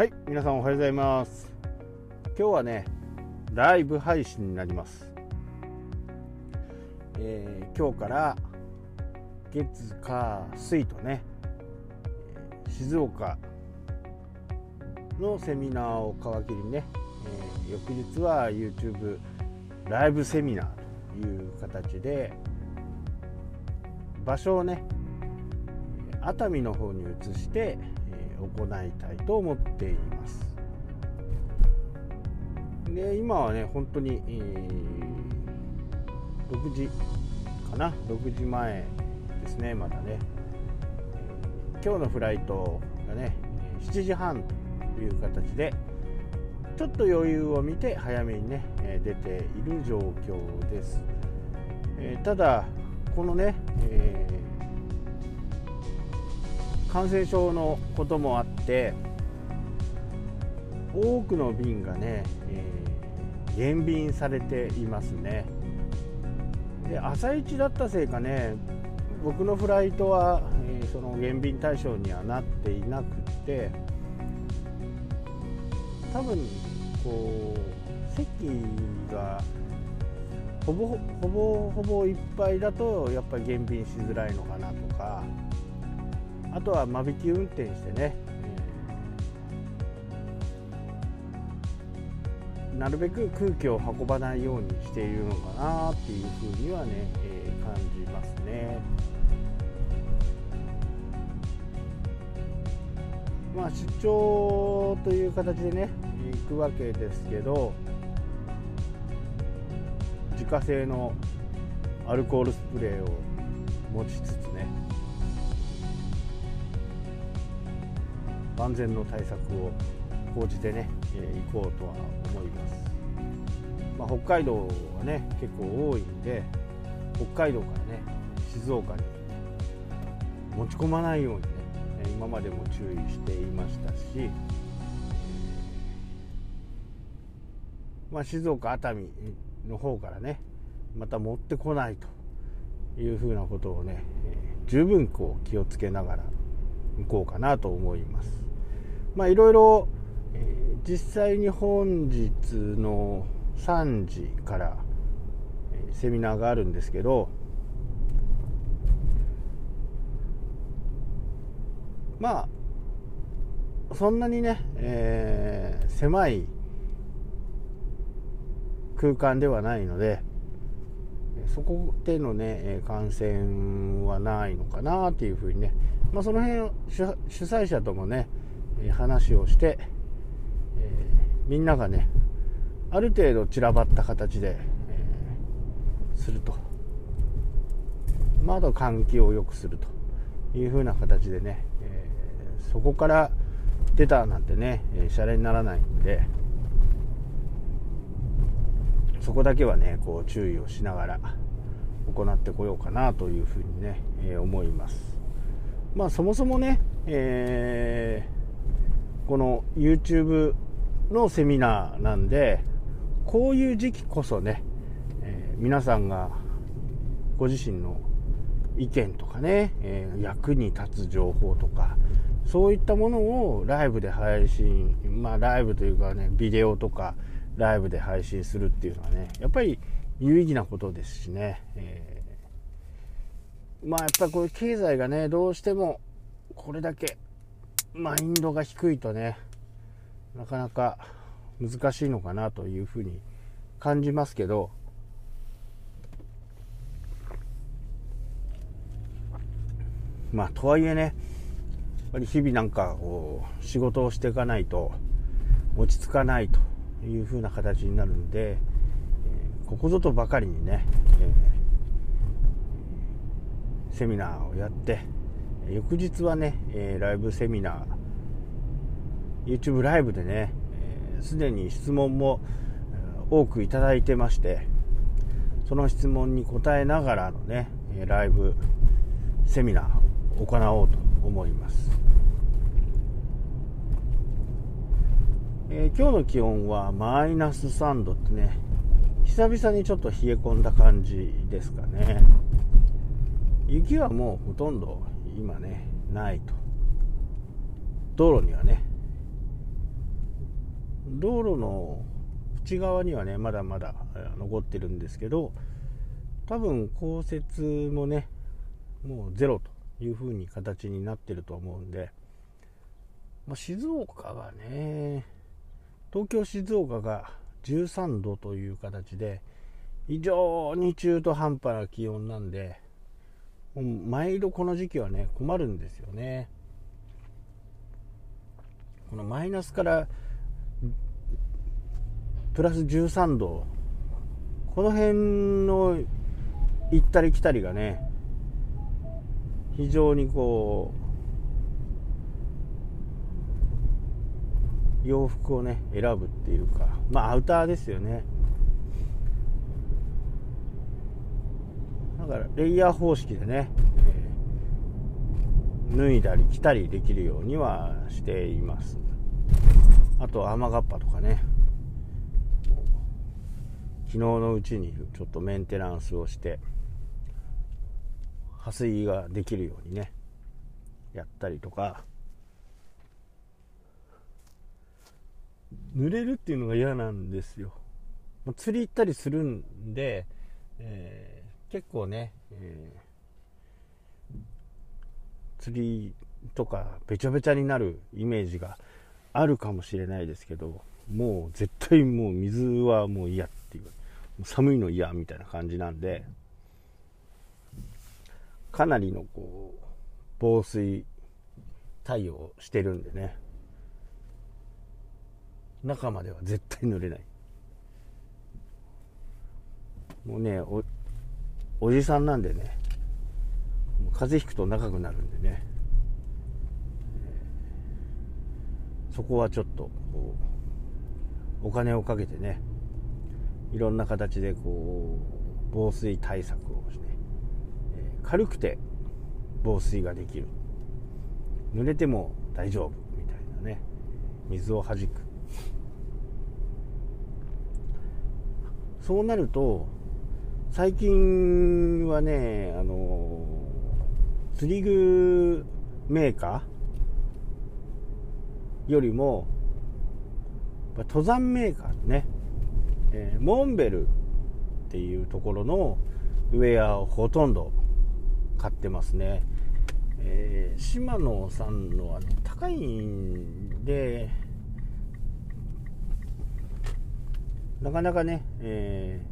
はい皆さんおはようございます。今日はねライブ配信になります、えー、今日から月火水とね静岡のセミナーを皮切りにね、えー、翌日は YouTube ライブセミナーという形で場所をね熱海の方に移して行いたいと思っています。で今はね本当に、えー、6時かな？6時前ですねまだね。今日のフライトがね7時半という形でちょっと余裕を見て早めにね出ている状況です、えー、ただこのね、えー感染症のこともあって多くの便がね、えー、減便されていますね。で朝一だったせいかね僕のフライトは、えー、その減便対象にはなっていなくて多分こう席がほぼほぼほぼいっぱいだとやっぱり減便しづらいのかなとかあとは間引き運転してね、なるべく空気を運ばないようにしているのかなっていうふうにはね、えー、感じますね。まあ、出張という形でね行くわけですけど自家製のアルコールスプレーを持ちつつね万全の対策を講じてね、えー、行こうとは思います、まあ、北海道はね結構多いんで北海道からね静岡に持ち込まないようにね今までも注意していましたし、まあ、静岡熱海の方からねまた持ってこないというふうなことをね、十分こう気をつけながら行こうかなと思います。まあいろいろ、えー、実際に本日の3時から、えー、セミナーがあるんですけどまあそんなにね、えー、狭い空間ではないのでそこでのね感染はないのかなっていうふうにね、まあ、その辺主催者ともね話をして、え、みんながねある程度散らばった形で、え、すると、まあ、あと換気を良くするというふうな形でね、え、そこから出たなんてねシャレにならないんでそこだけはねこう注意をしながら行ってこようかなというふうにね、えー、思います。まあそもそもね、えーこの YouTube のセミナーなんでこういう時期こそね、えー、皆さんがご自身の意見とかね、えー、役に立つ情報とかそういったものをライブで配信まあライブというかねビデオとかライブで配信するっていうのはねやっぱり有意義なことですしね、えー、まあやっぱりこういう経済がねどうしてもこれだけマインドが低いとねなかなか難しいのかなというふうに感じますけどまあとはいえねやっぱり日々なんかこう仕事をしていかないと落ち着かないというふうな形になるんで、ここぞとばかりにね、セミナーをやって翌日はね、えー、ライブセミナー YouTube ライブでねすで、ー、に質問も多くいただいてましてその質問に答えながらのねライブセミナーを行おうと思います、えー、今日の気温はマイナス3度ってね久々にちょっと冷え込んだ感じですかね。雪はもうほとんど今ねないと。道路にはね。道路の内側にはねまだまだ残ってるんですけど多分降雪もねもうゼロという風に形になってると思うんで、まあ、静岡がね東京静岡が13度という形で非常に中途半端な気温なんで毎度この時期はね困るんですよね。このマイナスからプラス13度。この辺の行ったり来たりがね非常にこう洋服をね選ぶっていうか。まあアウターですよね。からレイヤー方式でね、えー、脱いだり着たりできるようにはしています。あと雨がっぱとかね。昨日のうちにちょっとメンテナンスをして破水ができるようにねやったりとか。濡れるっていうのが嫌なんですよ。釣り行ったりするんで、えー、結構ね、えー、釣りとかべちゃべちゃになるイメージがあるかもしれないですけどもう絶対もう水はもう嫌っていう寒いの嫌みたいな感じなんでかなりのこう防水対応してるんでね中までは絶対濡れない。もうねおじさんなんでね風邪ひくと長くなるんでね、そこはちょっとお金をかけてねいろんな形でこう防水対策をして、え軽くて防水ができる。濡れても大丈夫みたいなね水を弾く。そうなると最近はねあの釣り具メーカーよりも登山メーカーね。えー、モンベルっていうところのウェアをほとんど買ってますね、えー、島野さんのはね高いんでなかなかね、えー、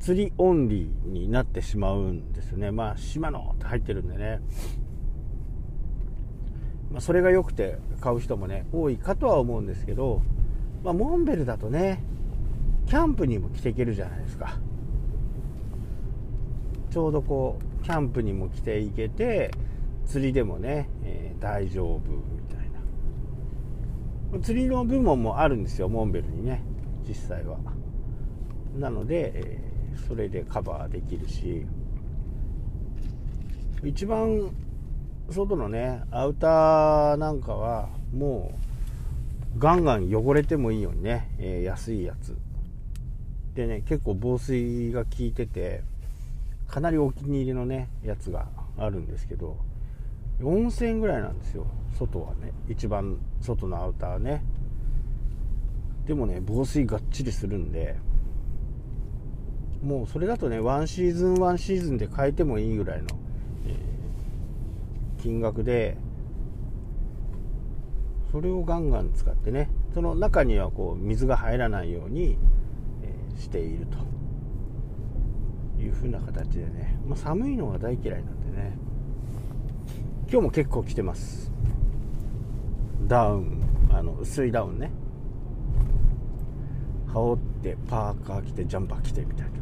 釣りオンリーになってしまうんですよね。まあ島野って入ってるんでね。まあ、それが良くて買う人もね多いかとは思うんですけど、まあ、モンベルだとねキャンプにも着ていけるじゃないですか。ちょうどこうキャンプにも着ていけて釣りでもね、えー、大丈夫みたいな。釣りの部門もあるんですよモンベルにね実際は。なので、えー、それでカバーできるし一番外のねアウターなんかはもうガンガン汚れてもいいようにね、えー、安いやつ。でね結構防水が効いててかなりお気に入りのねやつがあるんですけど4000円ぐらいなんですよ外はね。一番外のアウターね。でもね防水がっちりするんでもうそれだとねワンシーズンワンシーズンで変えてもいいぐらいの、えー、金額でそれをガンガン使ってねその中にはこう水が入らないようにしているという風な形でね、まあ、寒いのが大嫌いなんでね今日も結構着てます。ダウンあの薄いダウンね。羽織ってパーカー着てジャンパー着てみたいな。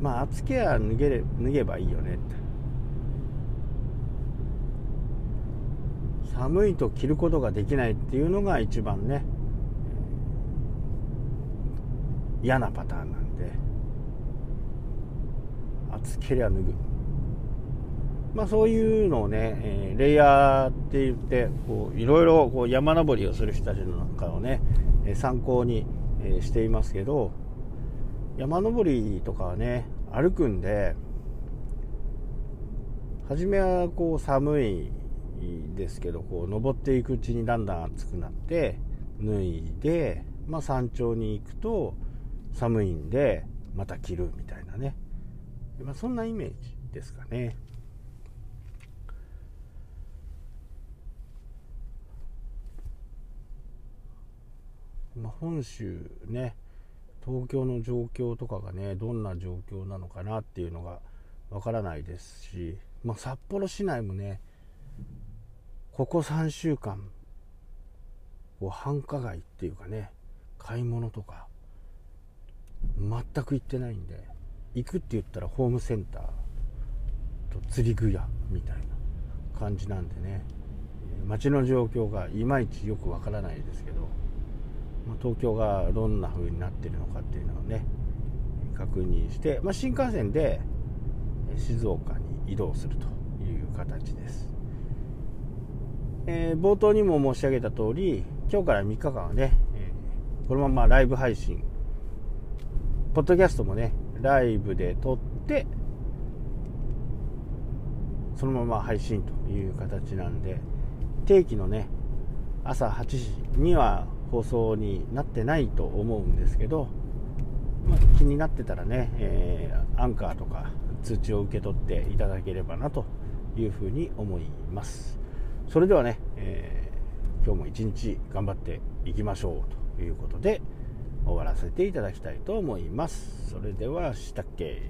まあ厚けは脱げれ脱げばいいよねって。寒いと着ることができないっていうのが一番ね嫌なパターンなんで。厚けりゃ脱ぐ。まあそういうのをね、え、レイヤーって言ってこういろいろこう山登りをする人たちの中をね、参考に、していますけど。山登りとかはね歩くんで初めはこう寒いですけどこう登っていくうちにだんだん暑くなって脱いで、まあ、山頂に行くと寒いんでまた着るみたいなね、まあ、そんなイメージですかね。まあ、本州ね東京の状況とかがねどんな状況なのかなっていうのがわからないですし、まあ、札幌市内もねここ3週間こう繁華街っていうかね買い物とか全く行ってないんで行くって言ったらホームセンターと釣り具屋みたいな感じなんでね街の状況がいまいちよくわからないですけど、東京がどんな風になってるのかっていうのをね確認して、まあ、新幹線で静岡に移動するという形です、えー、冒頭にも申し上げた通り今日から3日間はね、このままライブ配信ポッドキャストもねライブで撮ってそのまま配信という形なんで定期のね朝8時には放送になってないと思うんですけど、まあ、気になってたらね、えー、アンカーとか通知を受け取っていただければなというふうに思います。それではね、えー、今日も一日頑張っていきましょうということで終わらせていただきたいと思います。それではしたっけ？